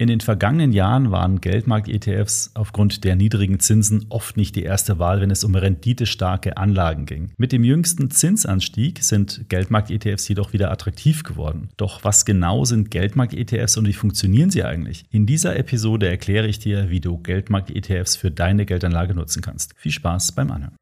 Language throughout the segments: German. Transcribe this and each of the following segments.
In den vergangenen Jahren waren Geldmarkt-ETFs aufgrund der niedrigen Zinsen oft nicht die erste Wahl, wenn es um renditestarke Anlagen ging. Mit dem jüngsten Zinsanstieg sind Geldmarkt-ETFs jedoch wieder attraktiv geworden. Doch was genau sind Geldmarkt-ETFs und wie funktionieren sie eigentlich? In dieser Episode erkläre ich dir, wie du Geldmarkt-ETFs für deine Geldanlage nutzen kannst. Viel Spaß beim Anhören.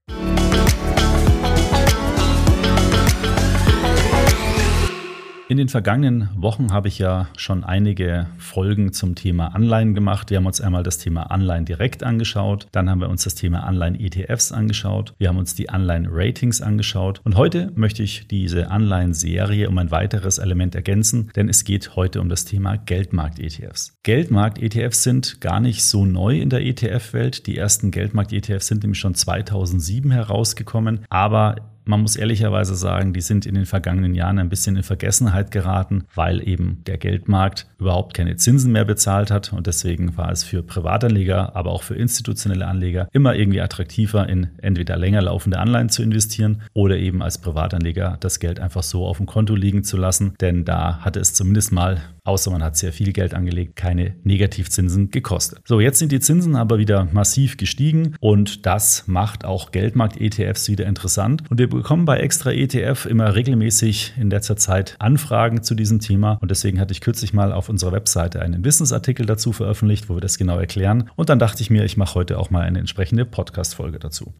In den vergangenen Wochen habe ich ja schon einige Folgen zum Thema Anleihen gemacht. Wir haben uns einmal das Thema Anleihen direkt angeschaut, dann haben wir uns das Thema Anleihen ETFs angeschaut, wir haben uns die Anleihen Ratings angeschaut und heute möchte ich diese Anleihen Serie um ein weiteres Element ergänzen, denn es geht heute um das Thema Geldmarkt ETFs. Geldmarkt ETFs sind gar nicht so neu in der ETF-Welt. Die ersten Geldmarkt ETFs sind nämlich schon 2007 herausgekommen, aber man muss ehrlicherweise sagen, die sind in den vergangenen Jahren ein bisschen in Vergessenheit geraten, weil eben der Geldmarkt überhaupt keine Zinsen mehr bezahlt hat. Und deswegen war es für Privatanleger, aber auch für institutionelle Anleger immer irgendwie attraktiver, in entweder länger laufende Anleihen zu investieren oder eben als Privatanleger das Geld einfach so auf dem Konto liegen zu lassen. Denn da hatte es zumindest mal außer man hat sehr viel Geld angelegt, keine Negativzinsen gekostet. So, jetzt sind die Zinsen aber wieder massiv gestiegen und das macht auch Geldmarkt-ETFs wieder interessant. Und wir bekommen bei Extra ETF immer regelmäßig in letzter Zeit Anfragen zu diesem Thema und deswegen hatte ich kürzlich mal auf unserer Webseite einen Wissensartikel dazu veröffentlicht, wo wir das genau erklären. Und dann dachte ich mir, ich mache heute auch mal eine entsprechende Podcast-Folge dazu.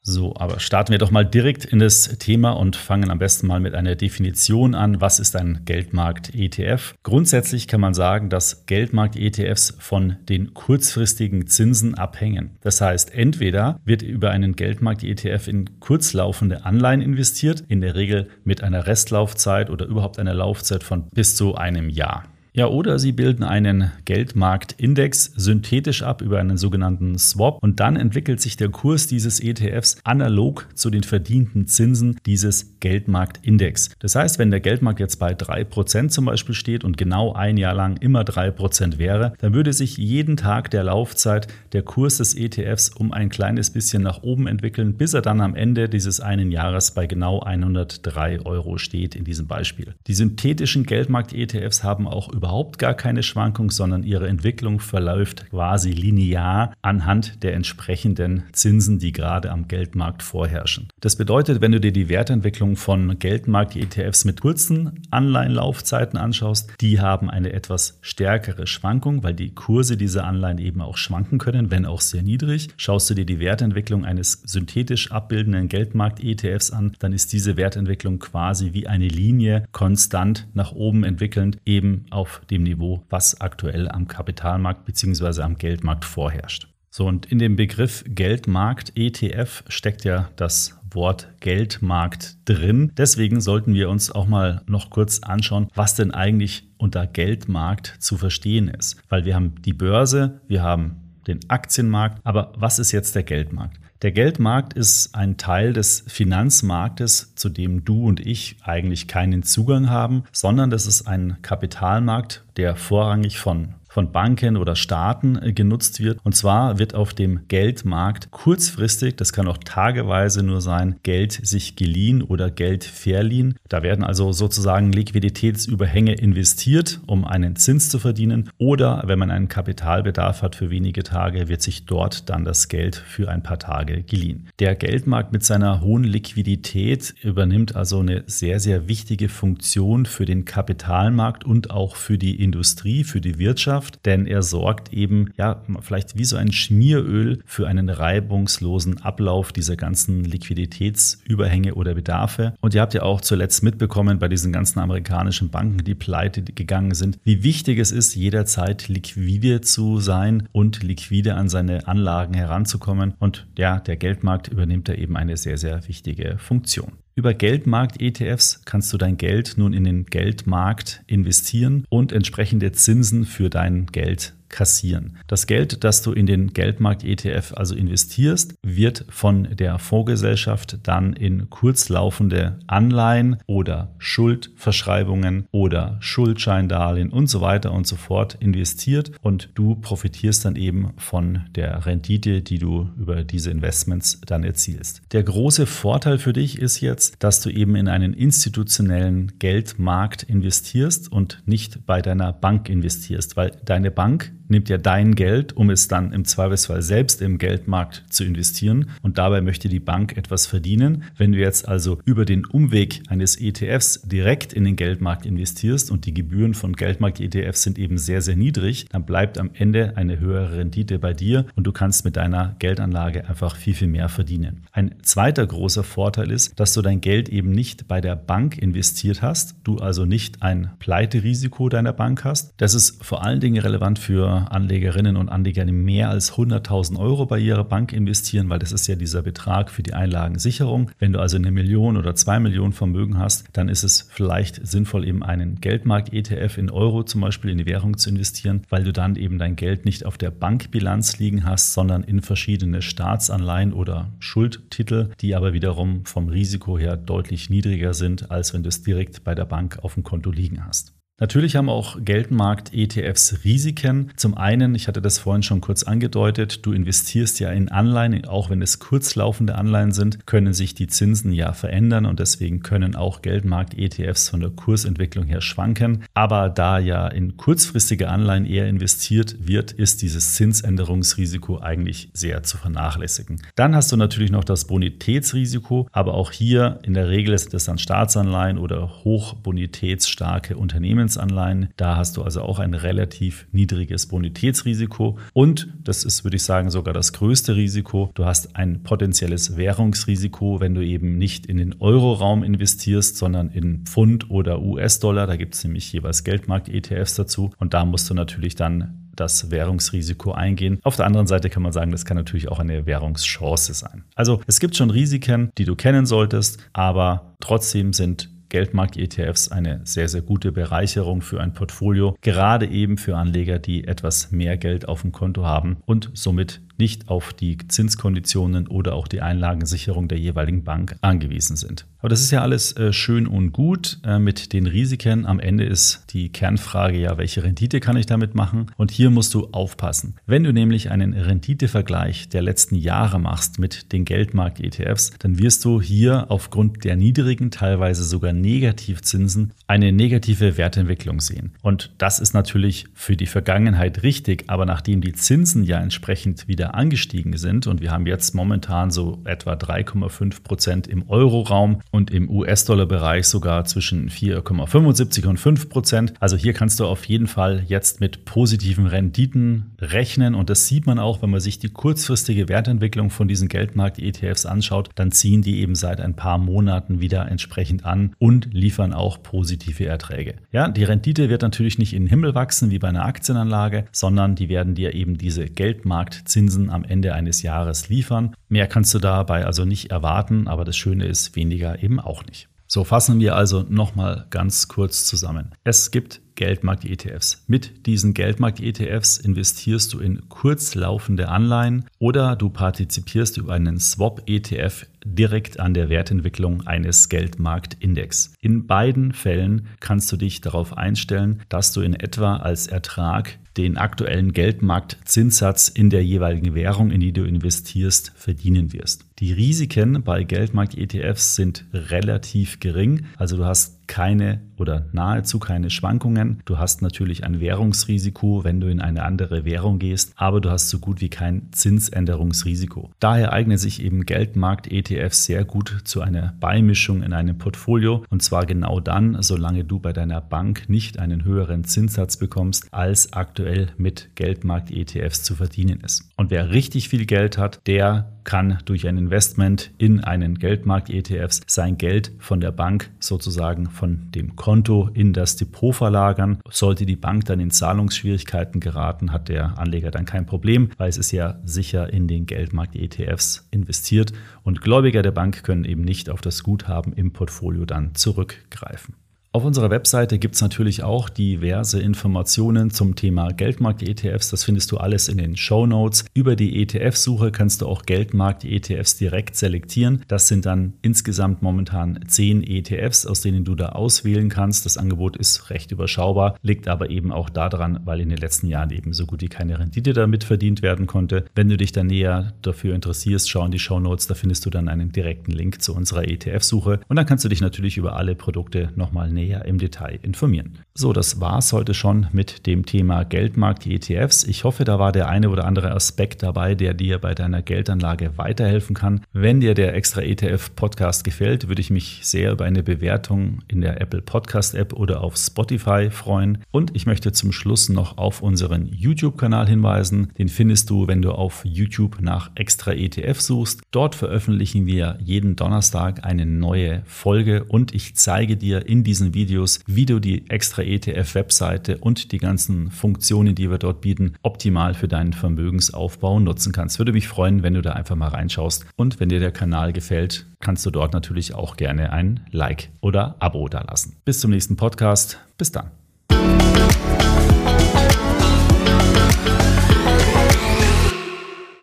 So, aber starten wir doch mal direkt in das Thema und fangen am besten mal mit einer Definition an. Was ist ein Geldmarkt-ETF? Grundsätzlich kann man sagen, dass Geldmarkt-ETFs von den kurzfristigen Zinsen abhängen. Das heißt, entweder wird über einen Geldmarkt-ETF in kurzlaufende Anleihen investiert, in der Regel mit einer Restlaufzeit oder überhaupt einer Laufzeit von bis zu einem Jahr. Ja, oder Sie bilden einen Geldmarktindex synthetisch ab über einen sogenannten Swap und dann entwickelt sich der Kurs dieses ETFs analog zu den verdienten Zinsen dieses Geldmarktindex. Das heißt, wenn der Geldmarkt jetzt bei 3% zum Beispiel steht und genau ein Jahr lang immer 3% wäre, dann würde sich jeden Tag der Laufzeit der Kurs des ETFs um ein kleines bisschen nach oben entwickeln, bis er dann am Ende dieses einen Jahres bei genau 103 Euro steht in diesem Beispiel. Die synthetischen Geldmarkt-ETFs haben auch über überhaupt gar keine Schwankung, sondern ihre Entwicklung verläuft quasi linear anhand der entsprechenden Zinsen, die gerade am Geldmarkt vorherrschen. Das bedeutet, wenn du dir die Wertentwicklung von Geldmarkt-ETFs mit kurzen Anleihenlaufzeiten anschaust, die haben eine etwas stärkere Schwankung, weil die Kurse dieser Anleihen eben auch schwanken können, wenn auch sehr niedrig. Schaust du dir die Wertentwicklung eines synthetisch abbildenden Geldmarkt-ETFs an, dann ist diese Wertentwicklung quasi wie eine Linie konstant nach oben entwickelnd, eben auf dem Niveau, was aktuell am Kapitalmarkt bzw. am Geldmarkt vorherrscht. So, und in dem Begriff Geldmarkt ETF steckt ja das Wort Geldmarkt drin. Deswegen sollten wir uns auch mal noch kurz anschauen, was denn eigentlich unter Geldmarkt zu verstehen ist. Weil wir haben die Börse, wir haben den Aktienmarkt, aber was ist jetzt der Geldmarkt? Der Geldmarkt ist ein Teil des Finanzmarktes, zu dem du und ich eigentlich keinen Zugang haben, sondern das ist ein Kapitalmarkt, der vorrangig von von Banken oder Staaten äh, genutzt wird. Und zwar wird auf dem Geldmarkt kurzfristig, das kann auch tageweise nur sein, Geld sich geliehen oder Geld verliehen. Da werden also sozusagen Liquiditätsüberhänge investiert, um einen Zins zu verdienen. Oder wenn man einen Kapitalbedarf hat für wenige Tage, wird sich dort dann das Geld für ein paar Tage geliehen. Der Geldmarkt mit seiner hohen Liquidität übernimmt also eine sehr, sehr wichtige Funktion für den Kapitalmarkt und auch für die Industrie, für die Wirtschaft. Wirtschaft, denn er sorgt eben, ja, vielleicht wie so ein Schmieröl für einen reibungslosen Ablauf dieser ganzen Liquiditätsüberhänge oder Bedarfe. Und ihr habt ja auch zuletzt mitbekommen bei diesen ganzen amerikanischen Banken, die pleite gegangen sind, wie wichtig es ist, jederzeit liquide zu sein und liquide an seine Anlagen heranzukommen. Und ja, der Geldmarkt übernimmt da eben eine sehr, sehr wichtige Funktion. Über Geldmarkt-ETFs kannst du dein Geld nun in den Geldmarkt investieren und entsprechende Zinsen für dein Geld kassieren. Das Geld, das du in den Geldmarkt-ETF also investierst, wird von der Fondsgesellschaft dann in kurzlaufende Anleihen oder Schuldverschreibungen oder Schuldscheindarlehen und so weiter und so fort investiert und du profitierst dann eben von der Rendite, die du über diese Investments dann erzielst. Der große Vorteil für dich ist jetzt, dass du eben in einen institutionellen Geldmarkt investierst und nicht bei deiner Bank investierst, weil deine Bank nimmt ja dein Geld, um es dann im Zweifelsfall selbst im Geldmarkt zu investieren. Und dabei möchte die Bank etwas verdienen. Wenn du jetzt also über den Umweg eines ETFs direkt in den Geldmarkt investierst und die Gebühren von Geldmarkt-ETFs sind eben sehr, sehr niedrig, dann bleibt am Ende eine höhere Rendite bei dir und du kannst mit deiner Geldanlage einfach viel, viel mehr verdienen. Ein zweiter großer Vorteil ist, dass du dein Geld eben nicht bei der Bank investiert hast, du also nicht ein Pleiterisiko deiner Bank hast. Das ist vor allen Dingen relevant für Anlegerinnen und Anleger mehr als 100.000 Euro bei ihrer Bank investieren, weil das ist ja dieser Betrag für die Einlagensicherung. Wenn du also eine Million oder zwei Millionen Vermögen hast, dann ist es vielleicht sinnvoll, eben einen Geldmarkt-ETF in Euro zum Beispiel in die Währung zu investieren, weil du dann eben dein Geld nicht auf der Bankbilanz liegen hast, sondern in verschiedene Staatsanleihen oder Schuldtitel, die aber wiederum vom Risiko her deutlich niedriger sind, als wenn du es direkt bei der Bank auf dem Konto liegen hast. Natürlich haben auch Geldmarkt-ETFs Risiken. Zum einen, ich hatte das vorhin schon kurz angedeutet, du investierst ja in Anleihen, auch wenn es kurzlaufende Anleihen sind, können sich die Zinsen ja verändern und deswegen können auch Geldmarkt-ETFs von der Kursentwicklung her schwanken. Aber da ja in kurzfristige Anleihen eher investiert wird, ist dieses Zinsänderungsrisiko eigentlich sehr zu vernachlässigen. Dann hast du natürlich noch das Bonitätsrisiko, aber auch hier in der Regel ist es dann Staatsanleihen oder hochbonitätsstarke Unternehmen Unternehmensanleihen. Da hast du also auch ein relativ niedriges Bonitätsrisiko. Und das ist, würde ich sagen, sogar das größte Risiko. Du hast ein potenzielles Währungsrisiko, wenn du eben nicht in den Euroraum investierst, sondern in Pfund oder US-Dollar. Da gibt es nämlich jeweils Geldmarkt-ETFs dazu. Und da musst du natürlich dann das Währungsrisiko eingehen. Auf der anderen Seite kann man sagen, das kann natürlich auch eine Währungschance sein. Also es gibt schon Risiken, die du kennen solltest, aber trotzdem sind Geldmarkt-ETFs eine sehr, sehr gute Bereicherung für ein Portfolio, gerade eben für Anleger, die etwas mehr Geld auf dem Konto haben und somit nicht auf die Zinskonditionen oder auch die Einlagensicherung der jeweiligen Bank angewiesen sind. Aber das ist ja alles äh, schön und gut äh, mit den Risiken. Am Ende ist die Kernfrage ja, welche Rendite kann ich damit machen? Und hier musst du aufpassen. Wenn du nämlich einen Renditevergleich der letzten Jahre machst mit den Geldmarkt-ETFs, dann wirst du hier aufgrund der niedrigen, teilweise sogar Negativzinsen eine negative Wertentwicklung sehen. Und das ist natürlich für die Vergangenheit richtig, aber nachdem die Zinsen ja entsprechend wieder angestiegen sind und wir haben jetzt momentan so etwa 3,5 Prozent im Euroraum und im US-Dollar-Bereich sogar zwischen 4,75 und 5 Prozent. Also hier kannst du auf jeden Fall jetzt mit positiven Renditen rechnen und das sieht man auch, wenn man sich die kurzfristige Wertentwicklung von diesen Geldmarkt-ETFs anschaut, dann ziehen die eben seit ein paar Monaten wieder entsprechend an und liefern auch positive Erträge. Ja, die Rendite wird natürlich nicht in den Himmel wachsen wie bei einer Aktienanlage, sondern die werden dir eben diese Geldmarktzinsen am Ende eines Jahres liefern. Mehr kannst du dabei also nicht erwarten, aber das Schöne ist, weniger eben auch nicht. So fassen wir also nochmal ganz kurz zusammen. Es gibt Geldmarkt-ETFs. Mit diesen Geldmarkt-ETFs investierst du in kurzlaufende Anleihen oder du partizipierst über einen Swap-ETF direkt an der Wertentwicklung eines Geldmarktindex. In beiden Fällen kannst du dich darauf einstellen, dass du in etwa als Ertrag den aktuellen Geldmarktzinssatz in der jeweiligen Währung, in die du investierst, verdienen wirst. Die Risiken bei Geldmarkt-ETFs sind relativ gering. Also du hast keine oder nahezu keine Schwankungen. Du hast natürlich ein Währungsrisiko, wenn du in eine andere Währung gehst, aber du hast so gut wie kein Zinsänderungsrisiko. Daher eignen sich eben Geldmarkt-ETFs sehr gut zu einer Beimischung in einem Portfolio und zwar genau dann, solange du bei deiner Bank nicht einen höheren Zinssatz bekommst, als aktuell mit Geldmarkt-ETFs zu verdienen ist. Und wer richtig viel Geld hat, der kann durch ein Investment in einen Geldmarkt-ETFs sein Geld von der Bank sozusagen von dem Konto in das Depot verlagern. Sollte die Bank dann in Zahlungsschwierigkeiten geraten, hat der Anleger dann kein Problem, weil es ist ja sicher in den Geldmarkt-ETFs investiert und Gläubiger der Bank können eben nicht auf das Guthaben im Portfolio dann zurückgreifen. Auf unserer Webseite gibt es natürlich auch diverse Informationen zum Thema Geldmarkt-ETFs. Das findest du alles in den Show Notes. Über die ETF-Suche kannst du auch Geldmarkt-ETFs direkt selektieren. Das sind dann insgesamt momentan zehn ETFs, aus denen du da auswählen kannst. Das Angebot ist recht überschaubar, liegt aber eben auch daran, weil in den letzten Jahren eben so gut wie keine Rendite damit verdient werden konnte. Wenn du dich da näher dafür interessierst, schau in die Show Notes, da findest du dann einen direkten Link zu unserer ETF-Suche und dann kannst du dich natürlich über alle Produkte nochmal näher im Detail informieren. So, das war's heute schon mit dem Thema Geldmarkt, ETFs. Ich hoffe, da war der eine oder andere Aspekt dabei, der dir bei deiner Geldanlage weiterhelfen kann. Wenn dir der extra ETF Podcast gefällt, würde ich mich sehr über eine Bewertung in der Apple Podcast App oder auf Spotify freuen. Und ich möchte zum Schluss noch auf unseren YouTube-Kanal hinweisen. Den findest du, wenn du auf YouTube nach extra ETF suchst. Dort veröffentlichen wir jeden Donnerstag eine neue Folge und ich zeige dir in diesen Videos, wie du die extra ETF-Webseite und die ganzen Funktionen, die wir dort bieten, optimal für deinen Vermögensaufbau nutzen kannst. Würde mich freuen, wenn du da einfach mal reinschaust. Und wenn dir der Kanal gefällt, kannst du dort natürlich auch gerne ein Like oder Abo da lassen. Bis zum nächsten Podcast. Bis dann.